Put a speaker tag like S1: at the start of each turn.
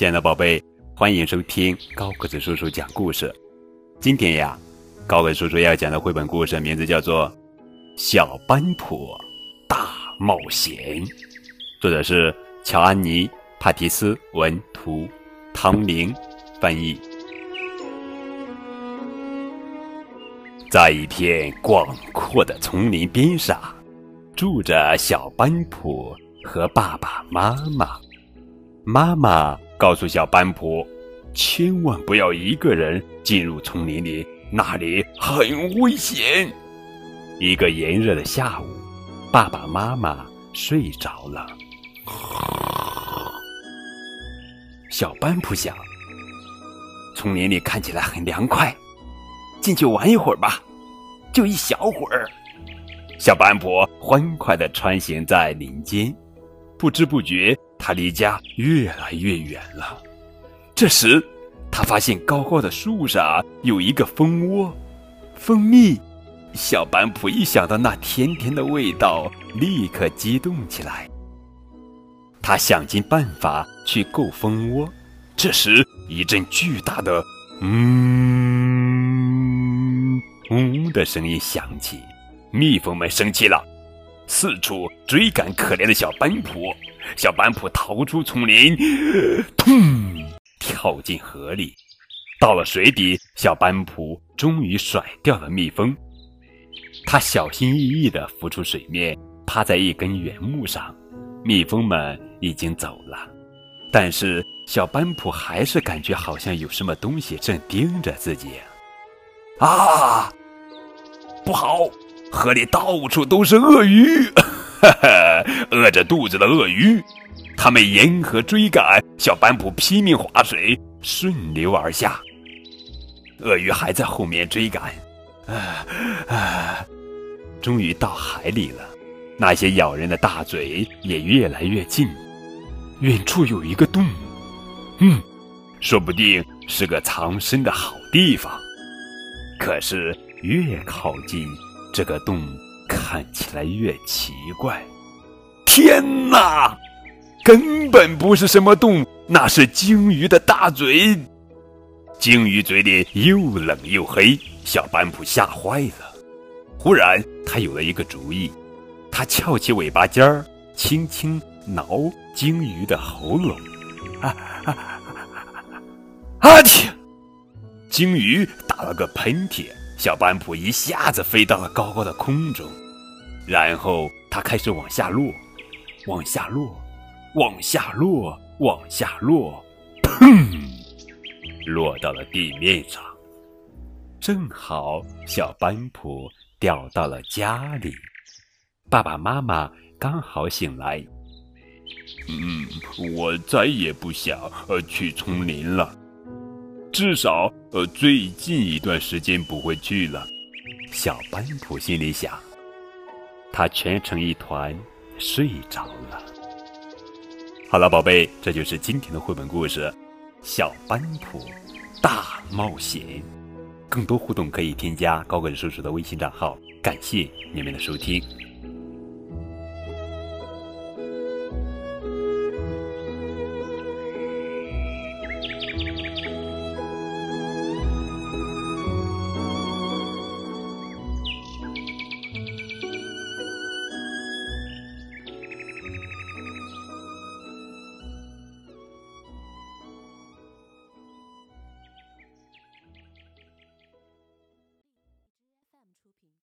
S1: 亲爱的宝贝，欢迎收听高个子叔叔讲故事。今天呀，高个子叔叔要讲的绘本故事名字叫做《小班普大冒险》，作者是乔安妮·帕提斯文图，唐明翻译。在一片广阔的丛林边上，住着小班普和爸爸妈妈。妈妈告诉小班普，千万不要一个人进入丛林里，那里很危险。一个炎热的下午，爸爸妈妈睡着了。小班普想，丛林里看起来很凉快，进去玩一会儿吧，就一小会儿。小班普欢快地穿行在林间，不知不觉。他离家越来越远了。这时，他发现高高的树上有一个蜂窝，蜂蜜。小班普一想到那甜甜的味道，立刻激动起来。他想尽办法去够蜂窝。这时，一阵巨大的“嗯嗡”的声音响起，蜜蜂们生气了。四处追赶可怜的小班普，小班普逃出丛林，砰，跳进河里。到了水底，小班普终于甩掉了蜜蜂。他小心翼翼地浮出水面，趴在一根圆木上。蜜蜂们已经走了，但是小班普还是感觉好像有什么东西正盯着自己。啊，不好！河里到处都是鳄鱼，哈哈，饿着肚子的鳄鱼，他们沿河追赶，小班普拼命划水，顺流而下。鳄鱼还在后面追赶，啊啊，终于到海里了。那些咬人的大嘴也越来越近，远处有一个洞，嗯，说不定是个藏身的好地方。可是越靠近。这个洞看起来越奇怪。天哪，根本不是什么洞，那是鲸鱼的大嘴。鲸鱼嘴里又冷又黑，小班普吓坏了。忽然，他有了一个主意，他翘起尾巴尖儿，轻轻挠鲸鱼的喉咙。啊啊啊！天！鲸鱼打了个喷嚏。小班普一下子飞到了高高的空中，然后他开始往下落，往下落，往下落，往下落，砰！落到了地面上。正好小班普掉到了家里，爸爸妈妈刚好醒来。嗯，我再也不想去丛林了。至少，呃，最近一段时间不会去了。小班普心里想，他蜷成一团睡着了。好了，宝贝，这就是今天的绘本故事《小班普大冒险》。更多互动可以添加高个子叔叔的微信账号。感谢你们的收听。